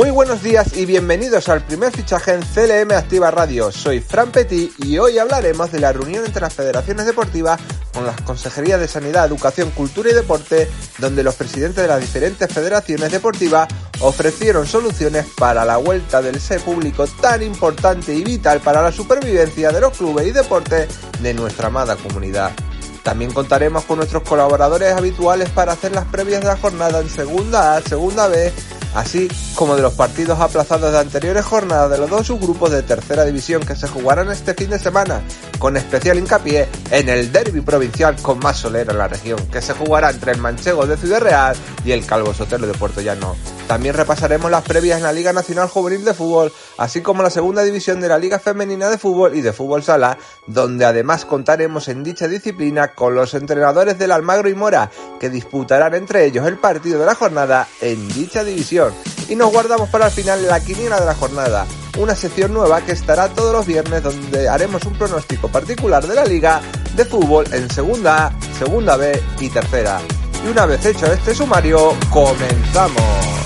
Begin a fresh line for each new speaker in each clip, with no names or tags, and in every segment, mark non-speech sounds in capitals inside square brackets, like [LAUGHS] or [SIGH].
Muy buenos días y bienvenidos al primer fichaje en CLM Activa Radio. Soy Fran Petit y hoy hablaremos de la reunión entre las federaciones deportivas con las consejerías de Sanidad, Educación, Cultura y Deporte, donde los presidentes de las diferentes federaciones deportivas ofrecieron soluciones para la vuelta del SE público tan importante y vital para la supervivencia de los clubes y deportes de nuestra amada comunidad. También contaremos con nuestros colaboradores habituales para hacer las previas de la jornada en segunda A, segunda B así como de los partidos aplazados de anteriores jornadas de los dos subgrupos de tercera división que se jugarán este fin de semana, con especial hincapié en el derby provincial con más solera en la región, que se jugará entre el Manchego de Ciudad Real y el Calvo Sotelo de Puerto Llano. También repasaremos las previas en la Liga Nacional Juvenil de Fútbol, así como la segunda división de la Liga Femenina de Fútbol y de Fútbol Sala, donde además contaremos en dicha disciplina con los entrenadores del Almagro y Mora, que disputarán entre ellos el partido de la jornada en dicha división. Y nos guardamos para el final la quiniela de la jornada, una sección nueva que estará todos los viernes donde haremos un pronóstico particular de la liga de fútbol en segunda segunda B y tercera. Y una vez hecho este sumario, comenzamos.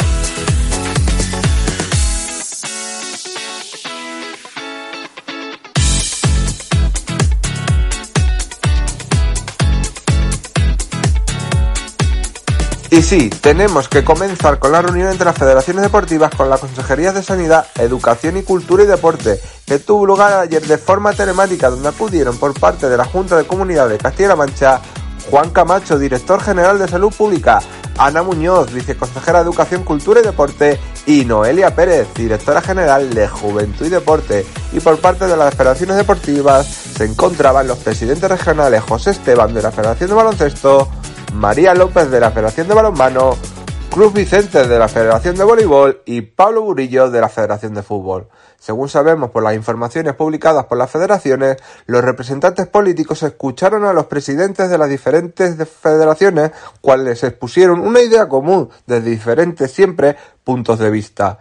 Y sí, tenemos que comenzar con la reunión entre las federaciones deportivas con las consejerías de Sanidad, Educación y Cultura y Deporte, que tuvo lugar ayer de forma telemática, donde acudieron por parte de la Junta de Comunidad de Castilla-La Mancha Juan Camacho, director general de Salud Pública, Ana Muñoz, viceconsejera de Educación, Cultura y Deporte, y Noelia Pérez, directora general de Juventud y Deporte. Y por parte de las federaciones deportivas se encontraban los presidentes regionales José Esteban de la Federación de Baloncesto, María López de la Federación de Balonmano, Cruz Vicente de la Federación de Voleibol y Pablo Burillo de la Federación de Fútbol. Según sabemos por las informaciones publicadas por las federaciones, los representantes políticos escucharon a los presidentes de las diferentes federaciones, cuales expusieron una idea común desde diferentes siempre puntos de vista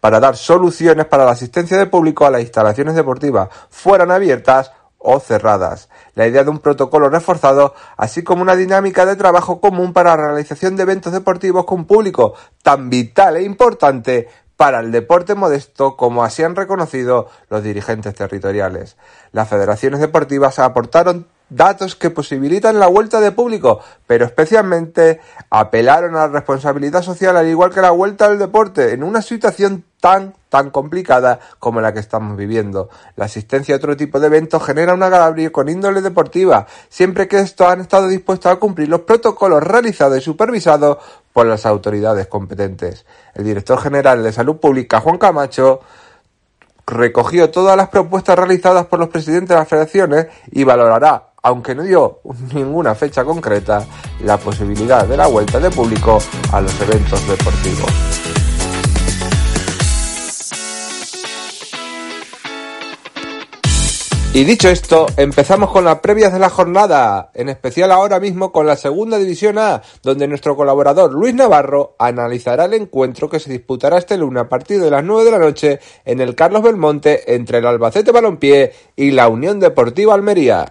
para dar soluciones para la asistencia de público a las instalaciones deportivas, fueran abiertas o cerradas. La idea de un protocolo reforzado, así como una dinámica de trabajo común para la realización de eventos deportivos con público tan vital e importante para el deporte modesto como así han reconocido los dirigentes territoriales. Las federaciones deportivas aportaron datos que posibilitan la vuelta de público, pero especialmente apelaron a la responsabilidad social al igual que la vuelta al deporte en una situación tan tan complicada como la que estamos viviendo. La asistencia a otro tipo de eventos genera un agravio con índole deportiva, siempre que estos han estado dispuestos a cumplir los protocolos realizados y supervisados por las autoridades competentes. El director general de Salud Pública, Juan Camacho, recogió todas las propuestas realizadas por los presidentes de las federaciones y valorará aunque no dio ninguna fecha concreta, la posibilidad de la vuelta de público a los eventos deportivos. Y dicho esto, empezamos con las previas de la jornada, en especial ahora mismo con la segunda división A, donde nuestro colaborador Luis Navarro analizará el encuentro que se disputará este lunes a partir de las 9 de la noche en el Carlos Belmonte entre el Albacete Balompié y la Unión Deportiva Almería.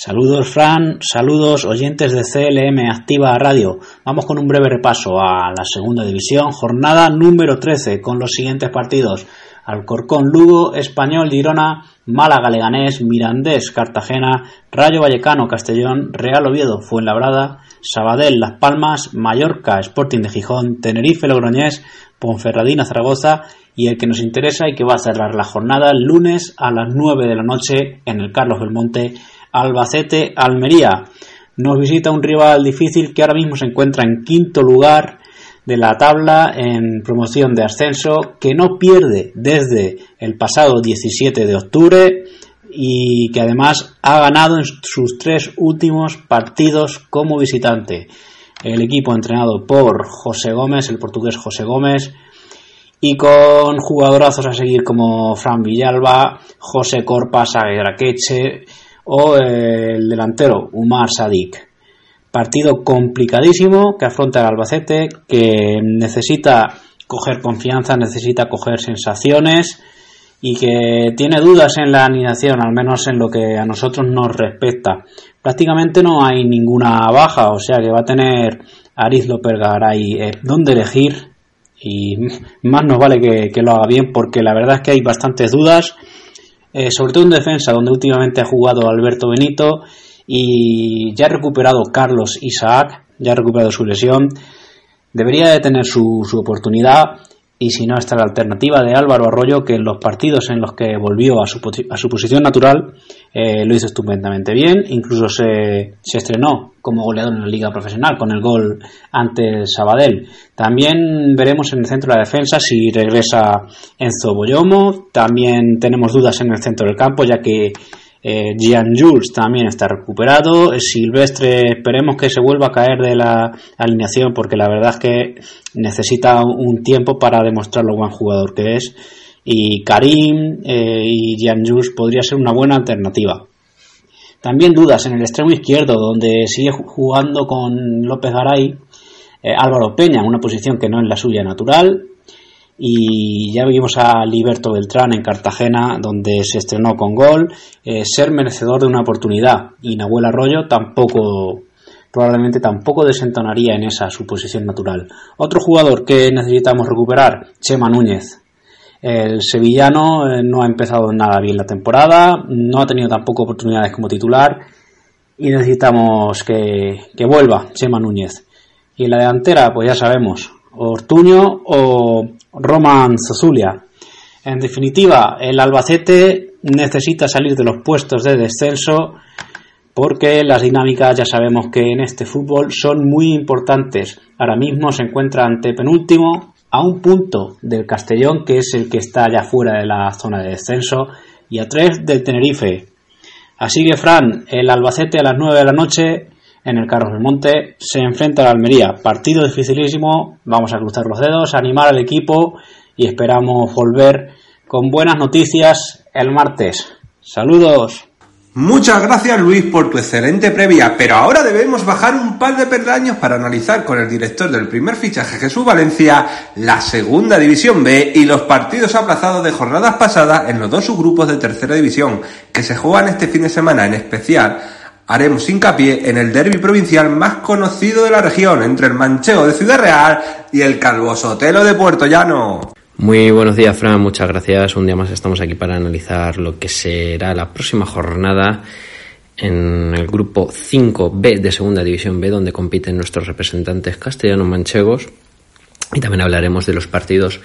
Saludos Fran, saludos oyentes de CLM Activa Radio. Vamos con un breve repaso a la segunda división, jornada número 13 con los siguientes partidos. Alcorcón, Lugo, Español, Girona, Málaga, Leganés, Mirandés, Cartagena, Rayo Vallecano, Castellón, Real Oviedo, Fuenlabrada, Sabadell, Las Palmas, Mallorca, Sporting de Gijón, Tenerife, Logroñés, Ponferradina, Zaragoza y el que nos interesa y que va a cerrar la jornada el lunes a las 9 de la noche en el Carlos Belmonte, Albacete, Almería. Nos visita un rival difícil que ahora mismo se encuentra en quinto lugar de la tabla en promoción de ascenso, que no pierde desde el pasado 17 de octubre y que además ha ganado en sus tres últimos partidos como visitante. El equipo entrenado por José Gómez, el portugués José Gómez, y con jugadorazos a seguir como Fran Villalba, José Corpas, Agueraqueche o el delantero Umar Sadik. Partido complicadísimo que afronta el Albacete, que necesita coger confianza, necesita coger sensaciones y que tiene dudas en la alineación, al menos en lo que a nosotros nos respecta. Prácticamente no hay ninguna baja, o sea que va a tener Ariz López Garay eh, dónde elegir y [LAUGHS] más nos vale que, lo haga bien porque la verdad es que hay bastantes dudas, eh, sobre todo en defensa, donde últimamente ha jugado Alberto Benito y ya ha recuperado Carlos Isaac, ya ha recuperado su lesión, debería de tener su, su oportunidad y si no está la alternativa de Álvaro Arroyo que en los partidos en los que volvió a su, a su posición natural eh, lo hizo estupendamente bien, incluso se, se, estrenó como goleador en la liga profesional con el gol ante Sabadell. También veremos en el centro de la defensa si regresa Enzo Boyomo, también tenemos dudas en el centro del campo ya que eh, Gian Jules también está recuperado. Silvestre, esperemos que se vuelva a caer de la alineación porque la verdad es que necesita un tiempo para demostrar lo buen jugador que es. Y Karim eh, y Gian Jules podría ser una buena alternativa. También dudas en el extremo izquierdo, donde sigue jugando con López Garay, eh, Álvaro Peña, una posición que no es la suya natural, y ya vimos a Liberto Beltrán en Cartagena donde se estrenó con gol. Eh, ser merecedor de una oportunidad y Nahuel Arroyo tampoco probablemente tampoco desentonaría en esa su posición natural. Otro jugador que necesitamos recuperar Chema Núñez el sevillano eh, no ha empezado nada bien la temporada no ha tenido tampoco oportunidades como titular y necesitamos que, que vuelva Chema Núñez y en la delantera pues ya sabemos Ortuño o Roman Zozulia. En definitiva, el Albacete necesita salir de los puestos de descenso porque las dinámicas ya sabemos que en este fútbol son muy importantes. Ahora mismo se encuentra ante penúltimo a un punto del Castellón, que es el que está ya fuera de la zona de descenso, y a tres del Tenerife. Así que, Fran, el Albacete a las 9 de la noche en el Carlos del Monte se enfrenta a Almería. Partido dificilísimo, vamos a cruzar los dedos, animar al equipo y esperamos volver con buenas noticias el martes. Saludos.
Muchas gracias Luis por tu excelente previa, pero ahora debemos bajar un par de peldaños para analizar con el director del primer fichaje Jesús Valencia la segunda división B y los partidos aplazados de jornadas pasadas en los dos subgrupos de tercera división que se juegan este fin de semana en especial haremos hincapié en el derby provincial más conocido de la región, entre el Manchego de Ciudad Real y el Calvo Sotelo de Puerto Llano.
Muy buenos días, Fran. Muchas gracias. Un día más estamos aquí para analizar lo que será la próxima jornada en el grupo 5B de Segunda División B, donde compiten nuestros representantes castellanos manchegos. Y también hablaremos de los partidos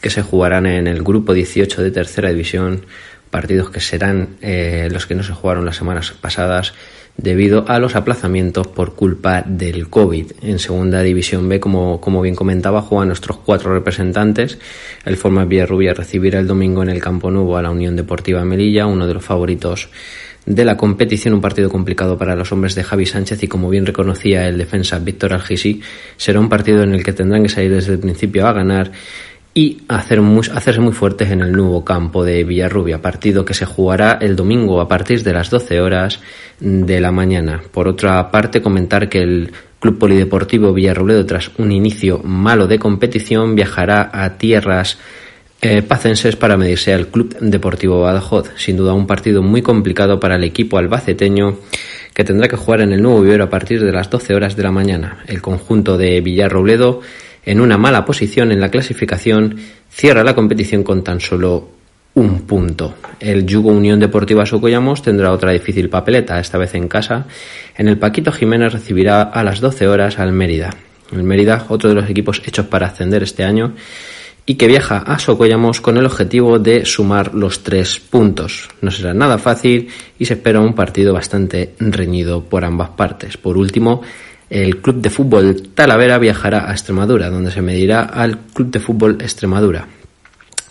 que se jugarán en el grupo 18 de Tercera División, partidos que serán eh, los que no se jugaron las semanas pasadas debido a los aplazamientos por culpa del COVID. En segunda división B, como, como bien comentaba, juegan nuestros cuatro representantes. El Forma Villarrubia recibirá el domingo en el Campo Nuevo a la Unión Deportiva Melilla, uno de los favoritos de la competición, un partido complicado para los hombres de Javi Sánchez y como bien reconocía el defensa Víctor Algisi, será un partido en el que tendrán que salir desde el principio a ganar y hacer hacerse muy fuertes en el nuevo campo de Villarrubia, partido que se jugará el domingo a partir de las 12 horas de la mañana. Por otra parte, comentar que el Club Polideportivo Villarrobledo, tras un inicio malo de competición, viajará a tierras eh, pacenses para medirse al Club Deportivo Badajoz. Sin duda un partido muy complicado para el equipo albaceteño que tendrá que jugar en el nuevo vivero a partir de las 12 horas de la mañana. El conjunto de Villarrobledo en una mala posición en la clasificación, cierra la competición con tan solo un punto. El Yugo Unión Deportiva Socollamos tendrá otra difícil papeleta, esta vez en casa. En el Paquito Jiménez recibirá a las 12 horas al Mérida. El Mérida, otro de los equipos hechos para ascender este año, y que viaja a Socollamos con el objetivo de sumar los tres puntos. No será nada fácil y se espera un partido bastante reñido por ambas partes. Por último, el Club de Fútbol Talavera viajará a Extremadura, donde se medirá al Club de Fútbol Extremadura.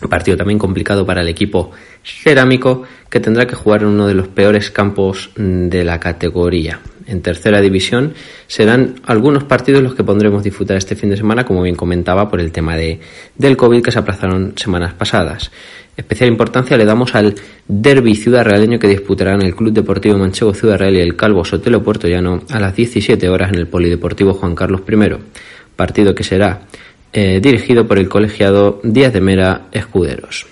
Partido también complicado para el equipo cerámico que tendrá que jugar en uno de los peores campos de la categoría. En tercera división serán algunos partidos los que pondremos disfrutar este fin de semana, como bien comentaba, por el tema de, del COVID que se aplazaron semanas pasadas. Especial importancia le damos al derby ciudad realeño que disputarán el Club Deportivo Manchego Ciudad Real y el Calvo Sotelo Puerto Llano a las 17 horas en el Polideportivo Juan Carlos I. Partido que será eh, dirigido por el colegiado Díaz de Mera Escuderos.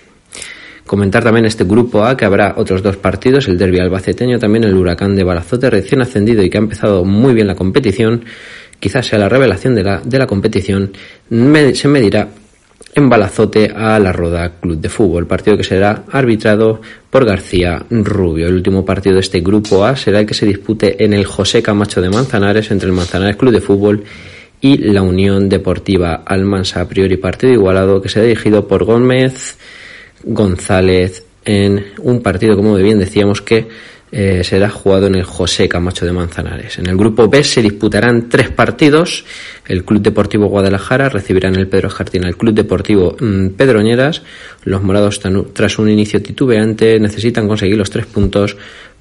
Comentar también este grupo A que habrá otros dos partidos, el derby albaceteño, también el huracán de Balazote recién ascendido y que ha empezado muy bien la competición, quizás sea la revelación de la, de la competición, se medirá en Balazote a la Roda Club de Fútbol, partido que será arbitrado por García Rubio. El último partido de este grupo A será el que se dispute en el José Camacho de Manzanares entre el Manzanares Club de Fútbol y la Unión Deportiva Almansa, a priori partido igualado, que será dirigido por Gómez González en un partido, como bien decíamos, que eh, será jugado en el José Camacho de Manzanares. En el grupo B se disputarán tres partidos. El Club Deportivo Guadalajara recibirá en el Pedro Jardín al Club Deportivo mm, Pedroñeras. Los morados, tras un inicio titubeante, necesitan conseguir los tres puntos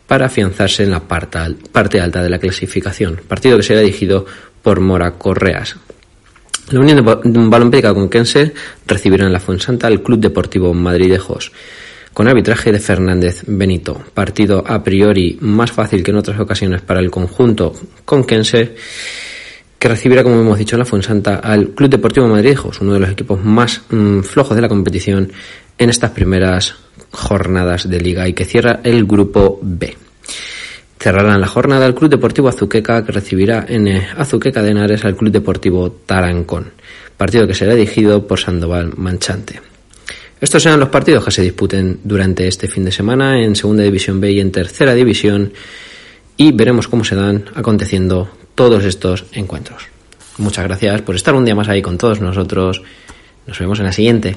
para afianzarse en la parte alta de la clasificación. Partido que será dirigido por Mora Correas. La Unión de Balonpica Conquense recibirá en la Fuensanta al Club Deportivo Madridejos con arbitraje de Fernández Benito. Partido a priori más fácil que en otras ocasiones para el conjunto conquense que recibirá, como hemos dicho, en la Fuensanta al Club Deportivo Madridejos, uno de los equipos más mm, flojos de la competición en estas primeras jornadas de liga y que cierra el grupo B. Cerrarán la jornada el Club Deportivo Azuqueca que recibirá en eh, Azuqueca de Henares al Club Deportivo Tarancón, partido que será dirigido por Sandoval Manchante. Estos serán los partidos que se disputen durante este fin de semana en Segunda División B y en Tercera División y veremos cómo se dan aconteciendo todos estos encuentros. Muchas gracias por estar un día más ahí con todos nosotros. Nos vemos en la siguiente.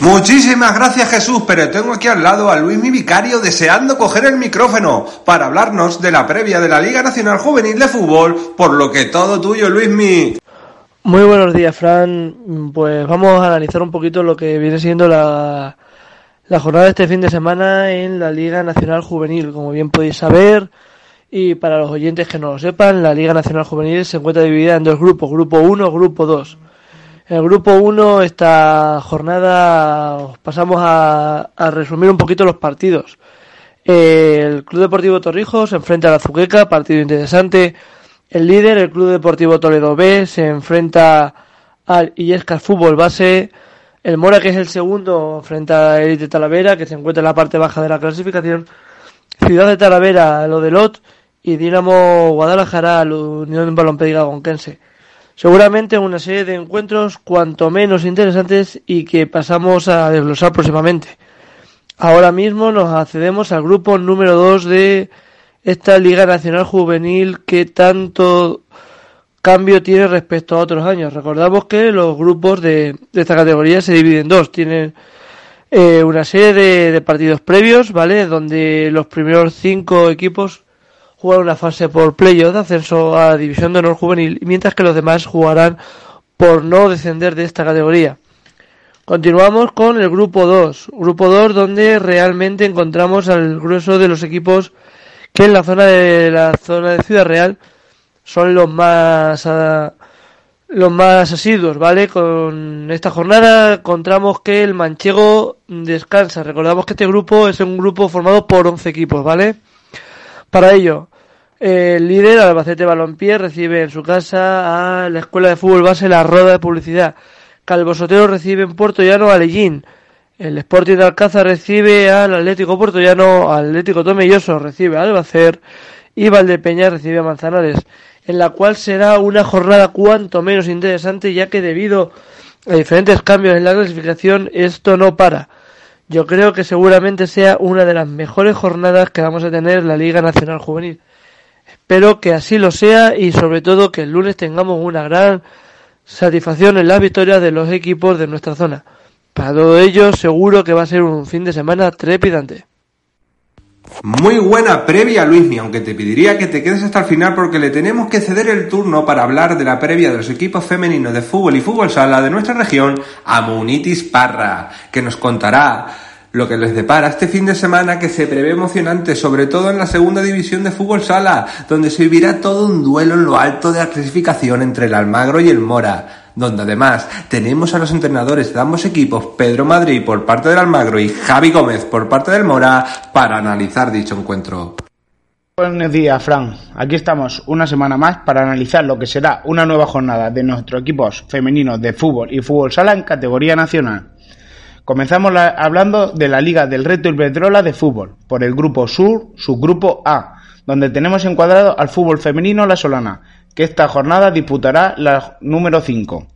Muchísimas gracias Jesús, pero tengo aquí al lado a Luis mi vicario deseando coger el micrófono para hablarnos de la previa de la Liga Nacional Juvenil de Fútbol, por lo que todo tuyo Luismi.
Muy buenos días Fran, pues vamos a analizar un poquito lo que viene siendo la, la jornada de este fin de semana en la Liga Nacional Juvenil, como bien podéis saber. Y para los oyentes que no lo sepan, la Liga Nacional Juvenil se encuentra dividida en dos grupos, grupo 1, grupo 2. En el grupo 1, esta jornada, pasamos a, resumir un poquito los partidos. El Club Deportivo Torrijos se enfrenta a la Zuqueca, partido interesante. El líder, el Club Deportivo Toledo B, se enfrenta al Illescas Fútbol Base. El Mora, que es el segundo, enfrenta a Elite Talavera, que se encuentra en la parte baja de la clasificación. Ciudad de Talavera, lo de Lot. Y Dinamo Guadalajara, la Unión Balompédica Gonquense seguramente una serie de encuentros cuanto menos interesantes y que pasamos a desglosar próximamente. Ahora mismo nos accedemos al grupo número 2 de esta Liga Nacional Juvenil que tanto cambio tiene respecto a otros años. Recordamos que los grupos de, esta categoría se dividen en dos. Tienen eh, una serie de, de, partidos previos, ¿vale? Donde los primeros cinco equipos jugar una fase por playoff de ascenso a la División de Honor Juvenil, mientras que los demás jugarán por no descender de esta categoría. Continuamos con el grupo 2, grupo 2 donde realmente encontramos al grueso de los equipos que en la zona de la zona de Ciudad Real son los más ah, los más asiduos, ¿vale? Con esta jornada encontramos que el Manchego descansa. Recordamos que este grupo es un grupo formado por 11 equipos, ¿vale? Para ello, el líder, Albacete Balompié, recibe en su casa a la Escuela de Fútbol Base La Roda de Publicidad. Calvo Sotero recibe en Puerto Llano a Lellín. El Sporting de Alcázar recibe al Atlético Puerto Llano, Atlético Tomelloso recibe a Albacer y Valdepeña recibe a Manzanares. en la cual será una jornada cuanto menos interesante ya que debido a diferentes cambios en la clasificación esto no para. Yo creo que seguramente sea una de las mejores jornadas que vamos a tener en la Liga Nacional Juvenil. Espero que así lo sea y sobre todo que el lunes tengamos una gran satisfacción en las victorias de los equipos de nuestra zona. Para todo ello seguro que va a ser un fin de semana trepidante.
Muy buena previa, Luismi, aunque te pediría que te quedes hasta el final porque le tenemos que ceder el turno para hablar de la previa de los equipos femeninos de fútbol y fútbol sala de nuestra región a Munitis Parra, que nos contará lo que les depara este fin de semana que se prevé emocionante, sobre todo en la segunda división de fútbol sala, donde se vivirá todo un duelo en lo alto de la clasificación entre el Almagro y el Mora, donde además tenemos a los entrenadores de ambos equipos, Pedro Madrid por parte del Almagro y Javi Gómez por parte del Mora, para analizar dicho encuentro.
Buenos días, Fran. Aquí estamos una semana más para analizar lo que será una nueva jornada de nuestros equipos femeninos de fútbol y fútbol sala en categoría nacional. Comenzamos hablando de la Liga del Reto Iberdrola de fútbol, por el grupo Sur, subgrupo A, donde tenemos encuadrado al fútbol femenino La Solana, que esta jornada disputará la número 5.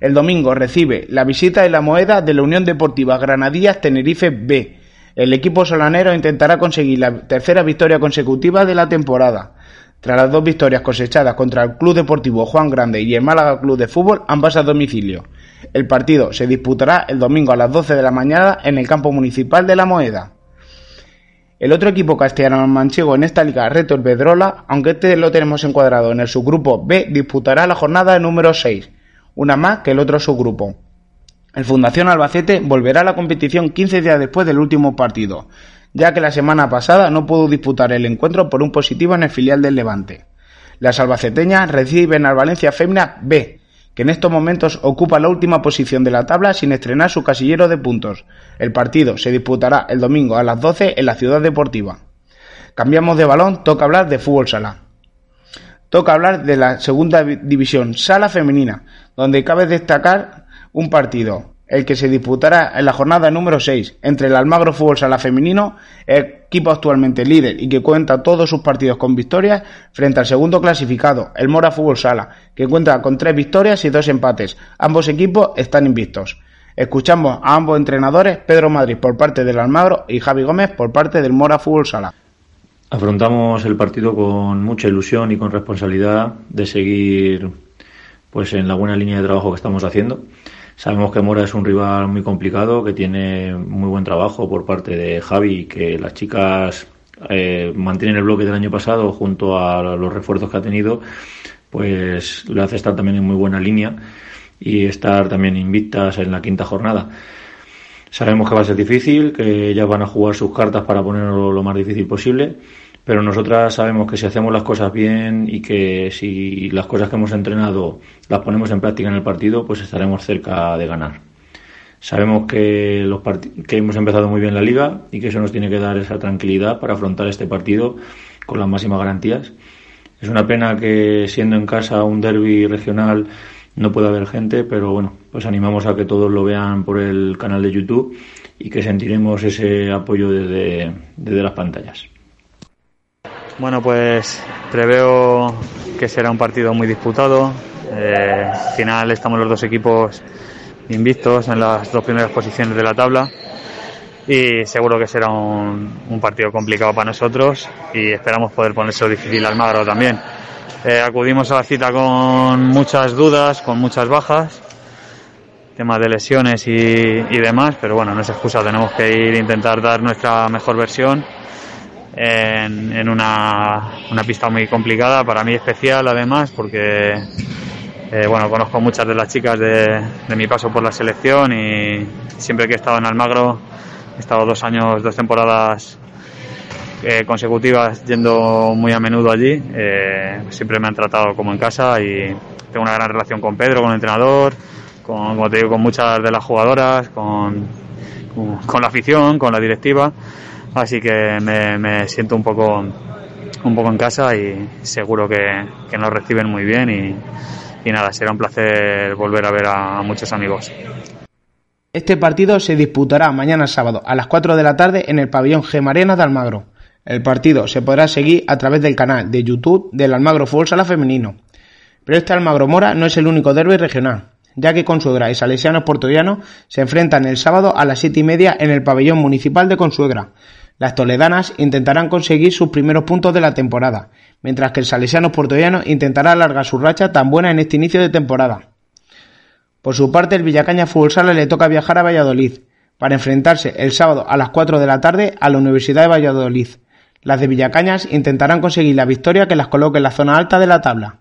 El domingo recibe la visita de la moneda de la Unión Deportiva Granadillas Tenerife B. El equipo solanero intentará conseguir la tercera victoria consecutiva de la temporada. Tras las dos victorias cosechadas contra el Club Deportivo Juan Grande y el Málaga Club de Fútbol, ambas a domicilio. El partido se disputará el domingo a las 12 de la mañana en el campo municipal de La Moeda. El otro equipo castellano manchego en esta liga, Reto Bedrola, aunque este lo tenemos encuadrado en el subgrupo B, disputará la jornada número 6, una más que el otro subgrupo. El Fundación Albacete volverá a la competición 15 días después del último partido, ya que la semana pasada no pudo disputar el encuentro por un positivo en el filial del Levante. Las albaceteñas reciben al Valencia Femina B, que en estos momentos ocupa la última posición de la tabla sin estrenar su casillero de puntos. El partido se disputará el domingo a las 12 en la ciudad deportiva. Cambiamos de balón, toca hablar de fútbol sala. Toca hablar de la segunda división, sala femenina, donde cabe destacar un partido, el que se disputará en la jornada número 6 entre el Almagro Fútbol Sala Femenino, equipo actualmente líder y que cuenta todos sus partidos con victorias, frente al segundo clasificado, el Mora Fútbol Sala, que cuenta con tres victorias y dos empates. Ambos equipos están invictos. Escuchamos a ambos entrenadores, Pedro Madrid por parte del Almagro y Javi Gómez por parte del Mora Fútbol Sala.
Afrontamos el partido con mucha ilusión y con responsabilidad de seguir pues en la buena línea de trabajo que estamos haciendo. Sabemos que Mora es un rival muy complicado, que tiene muy buen trabajo por parte de Javi, que las chicas eh, mantienen el bloque del año pasado junto a los refuerzos que ha tenido, pues le hace estar también en muy buena línea y estar también invictas en la quinta jornada. Sabemos que va a ser difícil, que ellas van a jugar sus cartas para ponerlo lo más difícil posible pero nosotras sabemos que si hacemos las cosas bien y que si las cosas que hemos entrenado las ponemos en práctica en el partido, pues estaremos cerca de ganar. Sabemos que, los que hemos empezado muy bien la liga y que eso nos tiene que dar esa tranquilidad para afrontar este partido con las máximas garantías. Es una pena que siendo en casa un derby regional no pueda haber gente, pero bueno, pues animamos a que todos lo vean por el canal de YouTube y que sentiremos ese apoyo desde, desde las pantallas.
Bueno, pues preveo que será un partido muy disputado. Eh, al final estamos los dos equipos invictos en las dos primeras posiciones de la tabla y seguro que será un, partido complicado para nosotros y esperamos poder ponerse difícil al Magro también. Eh, acudimos a la cita con muchas dudas, con muchas bajas, temas de lesiones y, y demás, pero bueno, no es excusa, tenemos que ir a intentar dar nuestra mejor versión en, una, una, pista muy complicada, para mí especial además, porque eh, bueno, conozco muchas de las chicas de, de, mi paso por la selección y siempre que he estado en Almagro, he estado dos años, dos temporadas eh, consecutivas yendo muy a menudo allí, eh, siempre me han tratado como en casa y tengo una gran relación con Pedro, con el entrenador, con, como te digo, con muchas de las jugadoras, con, con la afición, con la directiva Así que me, siento un poco, un poco en casa y seguro que, nos reciben muy bien y, nada, será un placer volver a ver a, muchos amigos.
Este partido se disputará mañana sábado a las 4 de la tarde en el pabellón Gemarena de Almagro. El partido se podrá seguir a través del canal de YouTube del Almagro Fútbol Sala Femenino. Pero este Almagro Mora no es el único derby regional, ya que Consuegra y Salesianos Portollanos se enfrentan el sábado a las siete y media en el pabellón municipal de Consuegra. Las toledanas intentarán conseguir sus primeros puntos de la temporada, mientras que el Salesianos Portollanos intentará alargar su racha tan buena en este inicio de temporada. Por su parte, el Villacaña Fútbol Sala le toca viajar a Valladolid para enfrentarse el sábado a las 4 de la tarde a la Universidad de Valladolid. Las de Villacañas intentarán conseguir la victoria que las coloque en la zona alta de la tabla.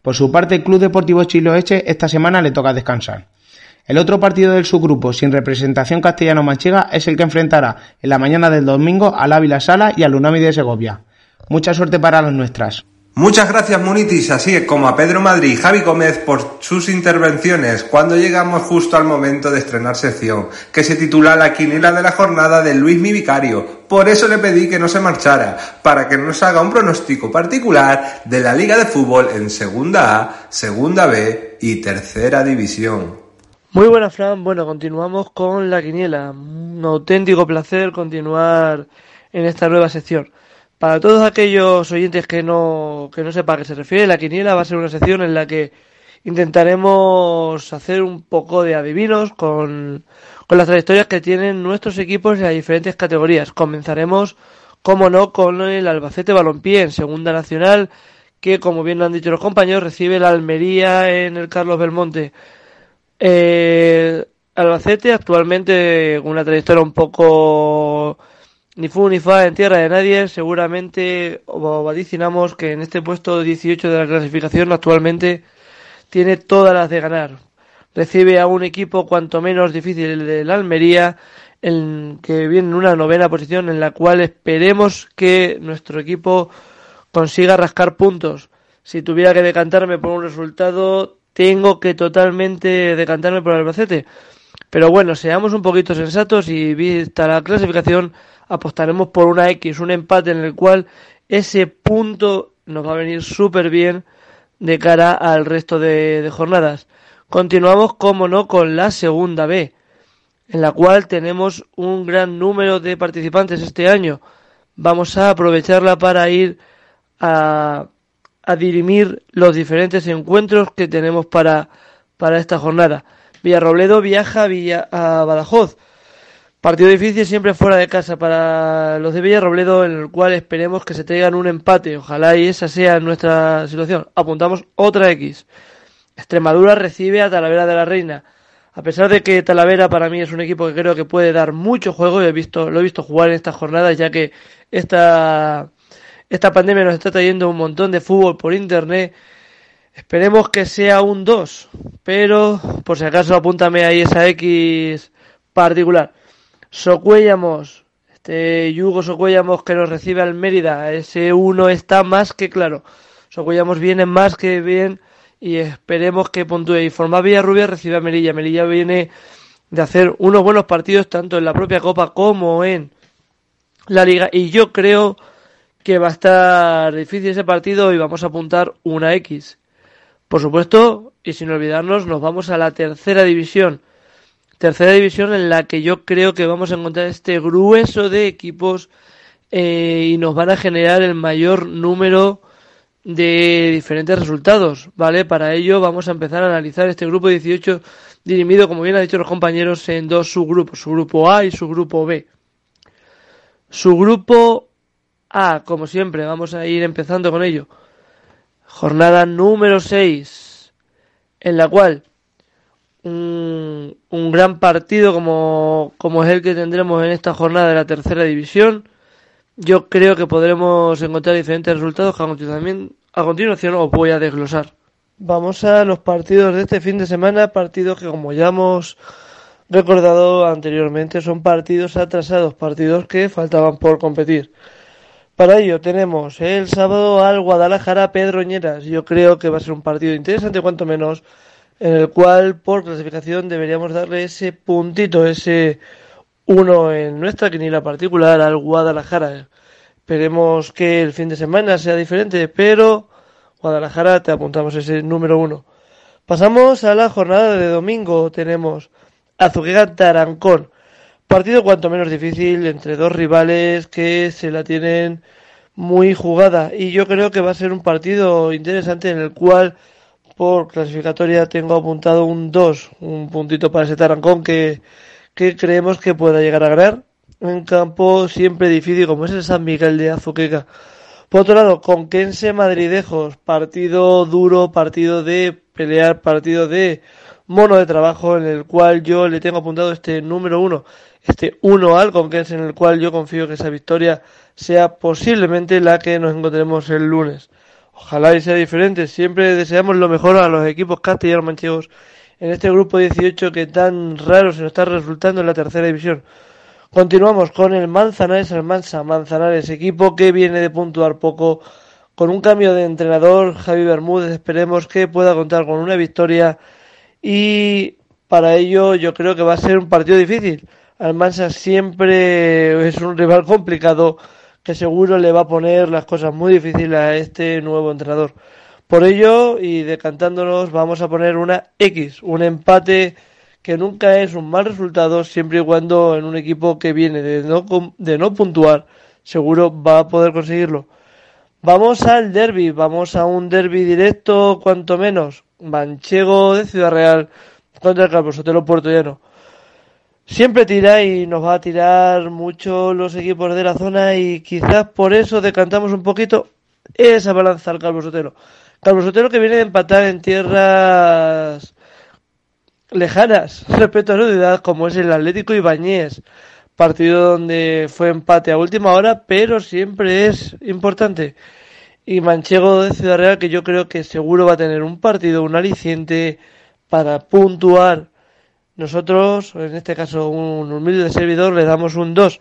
Por su parte, el Club Deportivo Chiloeche esta semana le toca descansar. El otro partido del subgrupo sin representación castellano-manchega es el que enfrentará en la mañana del domingo al Ávila Sala y al Unami de Segovia. Mucha suerte para las nuestras.
Muchas gracias Munitis, así como a Pedro Madrid y Javi Gómez por sus intervenciones cuando llegamos justo al momento de estrenar sección, que se titula La quiniela de la jornada de Luis mi vicario. Por eso le pedí que no se marchara, para que nos haga un pronóstico particular de la Liga de Fútbol en Segunda A, Segunda B y Tercera División.
Muy buena Fran, bueno, continuamos con la quiniela. Un auténtico placer continuar en esta nueva sección. Para todos aquellos oyentes que no, que no sepan a qué se refiere, la quiniela va a ser una sección en la que intentaremos hacer un poco de adivinos con, con las trayectorias que tienen nuestros equipos en las diferentes categorías. Comenzaremos, como no, con el Albacete Balompié en Segunda Nacional, que como bien lo han dicho los compañeros, recibe la Almería en el Carlos Belmonte. Eh, Albacete actualmente con una trayectoria un poco ni fu ni fa en tierra de nadie, seguramente vaticinamos que en este puesto 18 de la clasificación actualmente tiene todas las de ganar. Recibe a un equipo cuanto menos difícil de la Almería, en que viene en una novena posición en la cual esperemos que nuestro equipo consiga rascar puntos. Si tuviera que decantarme por un resultado, tengo que totalmente decantarme por Albacete. Pero bueno, seamos un poquito sensatos y vista la clasificación, apostaremos por una X, un empate en el cual ese punto nos va a venir súper bien de cara al resto de, jornadas. Continuamos, como no, con la segunda B, en la cual tenemos un gran número de participantes este año. Vamos a aprovecharla para ir a, a dirimir los diferentes encuentros que tenemos para, para esta jornada. Villarrobledo viaja a Badajoz Partido difícil siempre fuera de casa para los de Villarrobledo, en el cual esperemos que se traigan un empate. Ojalá y esa sea nuestra situación. Apuntamos otra X. Extremadura recibe a Talavera de la Reina. A pesar de que Talavera para mí es un equipo que creo que puede dar mucho juego, he visto, lo he visto jugar en estas jornadas, ya que esta, esta pandemia nos está trayendo un montón de fútbol por internet. Esperemos que sea un 2, pero por si acaso apúntame ahí esa X particular. Socuellamos, este Yugo Socuellamos que nos recibe al Mérida, ese uno está más que claro. Socuellamos viene más que bien y esperemos que puntúe. Y Forma Villarrubia recibe a Melilla. Melilla viene de hacer unos buenos partidos tanto en la propia Copa como en la Liga y yo creo que va a estar difícil ese partido y vamos a apuntar una X. Por supuesto, y sin olvidarnos, nos vamos a la tercera división tercera división en la que yo creo que vamos a encontrar este grueso de equipos eh, y nos van a generar el mayor número de diferentes resultados, ¿vale? Para ello vamos a empezar a analizar este grupo 18 dirimido, como bien han dicho los compañeros, en dos subgrupos, su grupo A y su grupo B. Su grupo A, como siempre, vamos a ir empezando con ello. Jornada número 6, en la cual un, un gran partido como, como es el que tendremos en esta jornada de la tercera división. Yo creo que podremos encontrar diferentes resultados que a continuación, a continuación os voy a desglosar. Vamos a los partidos de este fin de semana, partidos que como ya hemos recordado anteriormente son partidos atrasados, partidos que faltaban por competir. Para ello tenemos el sábado al Guadalajara Pedroñeras. Yo creo que va a ser un partido interesante, cuanto menos en el cual por clasificación deberíamos darle ese puntito, ese uno en nuestra quiniela particular al Guadalajara. Esperemos que el fin de semana sea diferente, pero Guadalajara te apuntamos ese número uno. Pasamos a la jornada de domingo. Tenemos Azuquega Tarancón. Partido cuanto menos difícil entre dos rivales que se la tienen muy jugada y yo creo que va a ser un partido interesante en el cual por clasificatoria tengo apuntado un 2, un puntito para ese Tarancón que, que creemos que pueda llegar a ganar. Un campo siempre difícil como es el San Miguel de Azuqueca. Por otro lado, Conquense Madridejos, partido duro, partido de pelear, partido de mono de trabajo en el cual yo le tengo apuntado este número uno, este uno al Conquense en el cual yo confío que esa victoria sea posiblemente la que nos encontremos el lunes. Ojalá y sea diferente. Siempre deseamos lo mejor a los equipos castellanos manchegos en este grupo 18 que tan raro se nos está resultando en la tercera división. Continuamos con el Manzanares Almansa. Manzanares, equipo que viene de puntuar poco. Con un cambio de entrenador, Javi Bermúdez, esperemos que pueda contar con una victoria. Y para ello yo creo que va a ser un partido difícil. Almansa siempre es un rival complicado que seguro le va a poner las cosas muy difíciles a este nuevo entrenador. Por ello, y decantándonos, vamos a poner una X, un empate que nunca es un mal resultado, siempre y cuando en un equipo que viene de no, de no puntuar, seguro va a poder conseguirlo. Vamos al derby, vamos a un derby directo, cuanto menos. Manchego de Ciudad Real contra el Calvo Sotelo Puerto Llano. Siempre tira y nos va a tirar mucho los equipos de la zona y quizás por eso decantamos un poquito esa balanza al Calvo Sotelo. Calvo Sotelo que viene de empatar en tierras lejanas respecto a su ciudad como es el Atlético Ibañez. Partido donde fue empate a última hora, pero siempre es importante. Y Manchego de Ciudad Real que yo creo que seguro va a tener un partido, un aliciente para puntuar nosotros, en este caso un humilde servidor, le damos un 2.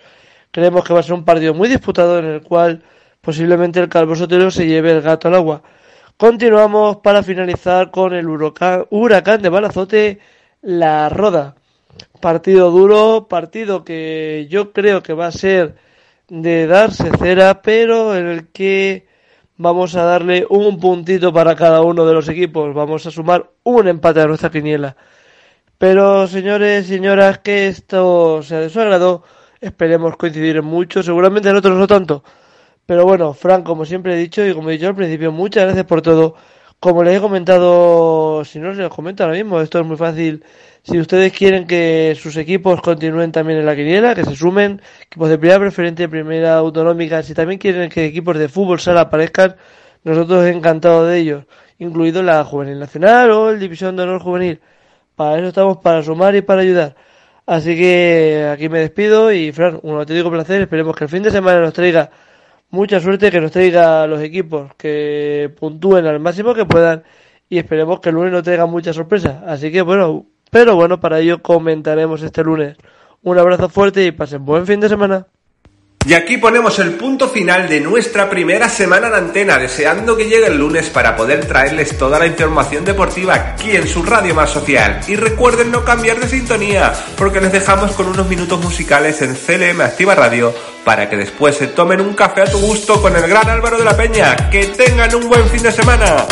Creemos que va a ser un partido muy disputado en el cual posiblemente el Calvo Sotero se lleve el gato al agua. Continuamos para finalizar con el huracán, de Balazote, la Roda. Partido duro, partido que yo creo que va a ser de darse cera, pero en el que vamos a darle un puntito para cada uno de los equipos. Vamos a sumar un empate a nuestra quiniela. Pero señores señoras, que esto sea de su agrado, esperemos coincidir en mucho, seguramente en otros no tanto. Pero bueno, Frank, como siempre he dicho y como he dicho al principio, muchas gracias por todo. Como les he comentado, si no se los comento ahora mismo, esto es muy fácil. Si ustedes quieren que sus equipos continúen también en la quiniela, que se sumen, equipos de primera preferente, primera autonómica, si también quieren que equipos de fútbol sala aparezcan, nosotros encantados de ellos, incluido la Juvenil Nacional o el División de Honor Juvenil. Para eso estamos, para sumar y para ayudar. Así que aquí me despido y Fran, un auténtico placer. Esperemos que el fin de semana nos traiga mucha suerte, que nos traiga los equipos que puntúen al máximo que puedan y esperemos que el lunes nos traiga muchas sorpresas. Así que bueno, pero bueno, para ello comentaremos este lunes. Un abrazo fuerte y pasen buen fin de semana.
Y aquí ponemos el punto final de nuestra primera semana en antena, deseando que llegue el lunes para poder traerles toda la información deportiva aquí en su radio más social. Y recuerden no cambiar de sintonía, porque les dejamos con unos minutos musicales en CLM Activa Radio para que después se tomen un café a tu gusto con el gran Álvaro de la Peña. Que tengan un buen fin de semana.